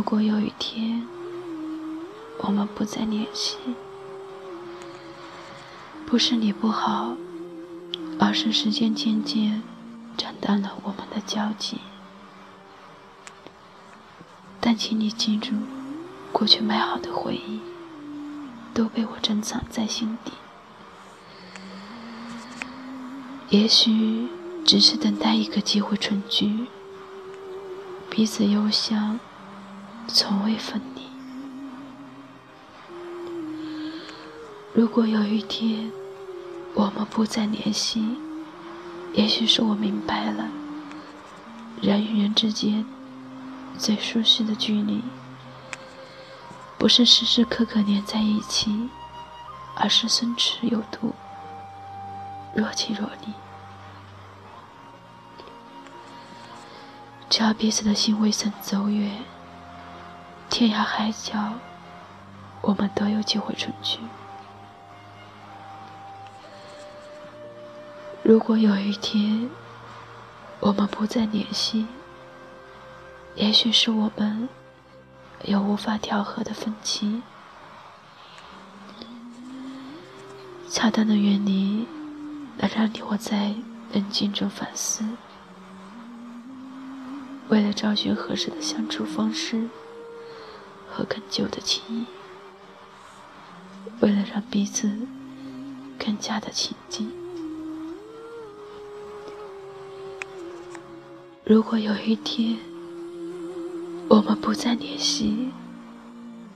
如果有一天我们不再联系，不是你不好，而是时间渐渐斩断了我们的交集。但请你记住，过去美好的回忆都被我珍藏在心底。也许只是等待一个机会重聚，彼此忧伤，从未分离。如果有一天我们不再联系，也许是我明白了，人与人之间最舒适的距离，不是时时刻刻黏在一起，而是松弛有度。若即若离，只要彼此的心未曾走远，天涯海角，我们都有机会重聚。如果有一天我们不再联系，也许是我们有无法调和的分歧，恰当的远离。能让你我在冷静中反思，为了找寻合适的相处方式和更久的情谊，为了让彼此更加的亲近。如果有一天我们不再联系，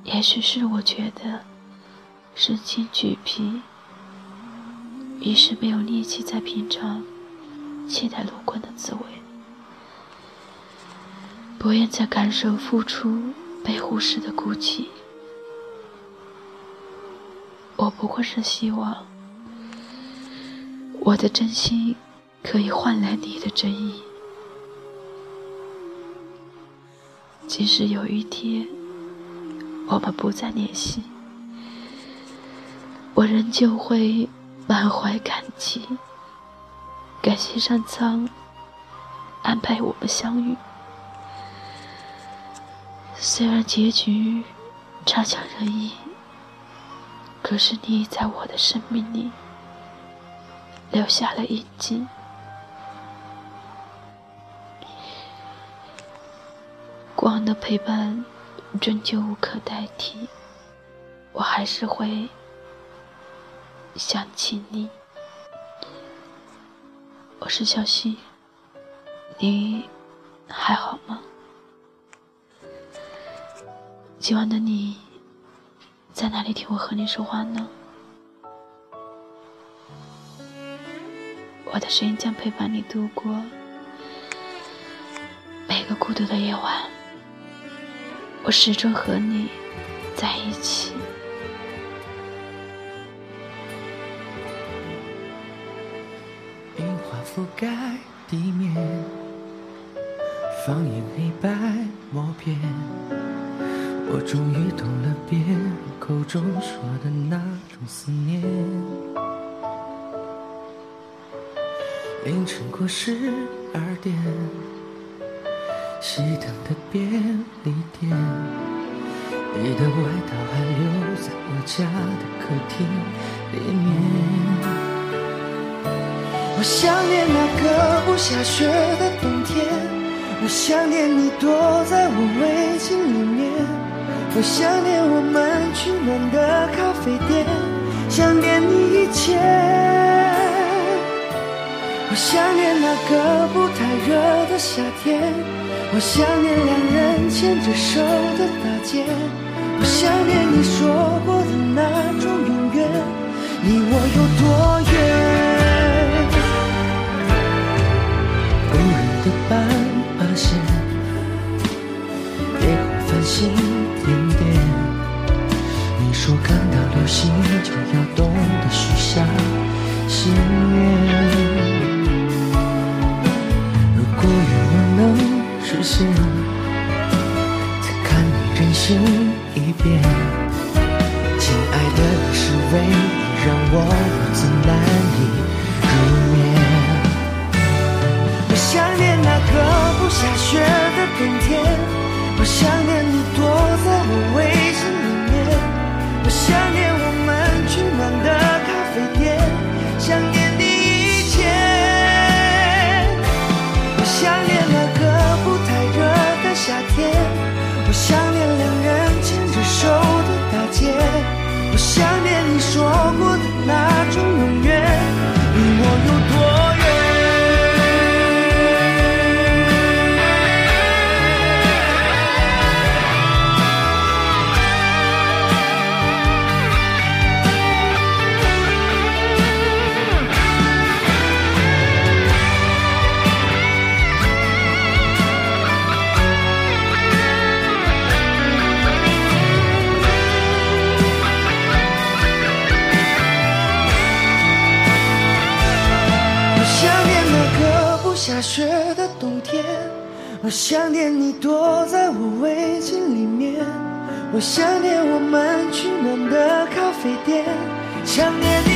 也许是我觉得身心俱疲。于是没有力气再品尝期待路过的滋味，不愿再感受付出被忽视的孤寂。我不过是希望，我的真心可以换来你的真意。即使有一天我们不再联系，我仍旧会。满怀感激，感谢上苍安排我们相遇。虽然结局差强人意，可是你在我的生命里留下了印记。过往的陪伴终究无可代替，我还是会。想起你，我是小溪，你还好吗？今晚的你在哪里听我和你说话呢？我的声音将陪伴你度过每个孤独的夜晚，我始终和你在一起。覆盖地面，放映黑白默片。我终于懂了别人口中说的那种思念。凌晨过十二点，熄灯的便利店，你的外套还留在我家的客厅里面。我想念那个不下雪的冬天，我想念你躲在我围巾里面，我想念我们取暖的咖啡店，想念你一切。我想念那个不太热的夏天，我想念两人牵着手的大街，我想念你说过的那种有心就要懂得许下心愿。如果愿望能实现，再看你任性一遍。亲爱的，你是唯一让我如此难以入眠。我想念那个不下雪的冬天，我想。下雪的冬天我想念你躲在我围巾里面我想念我们取暖的咖啡店想念你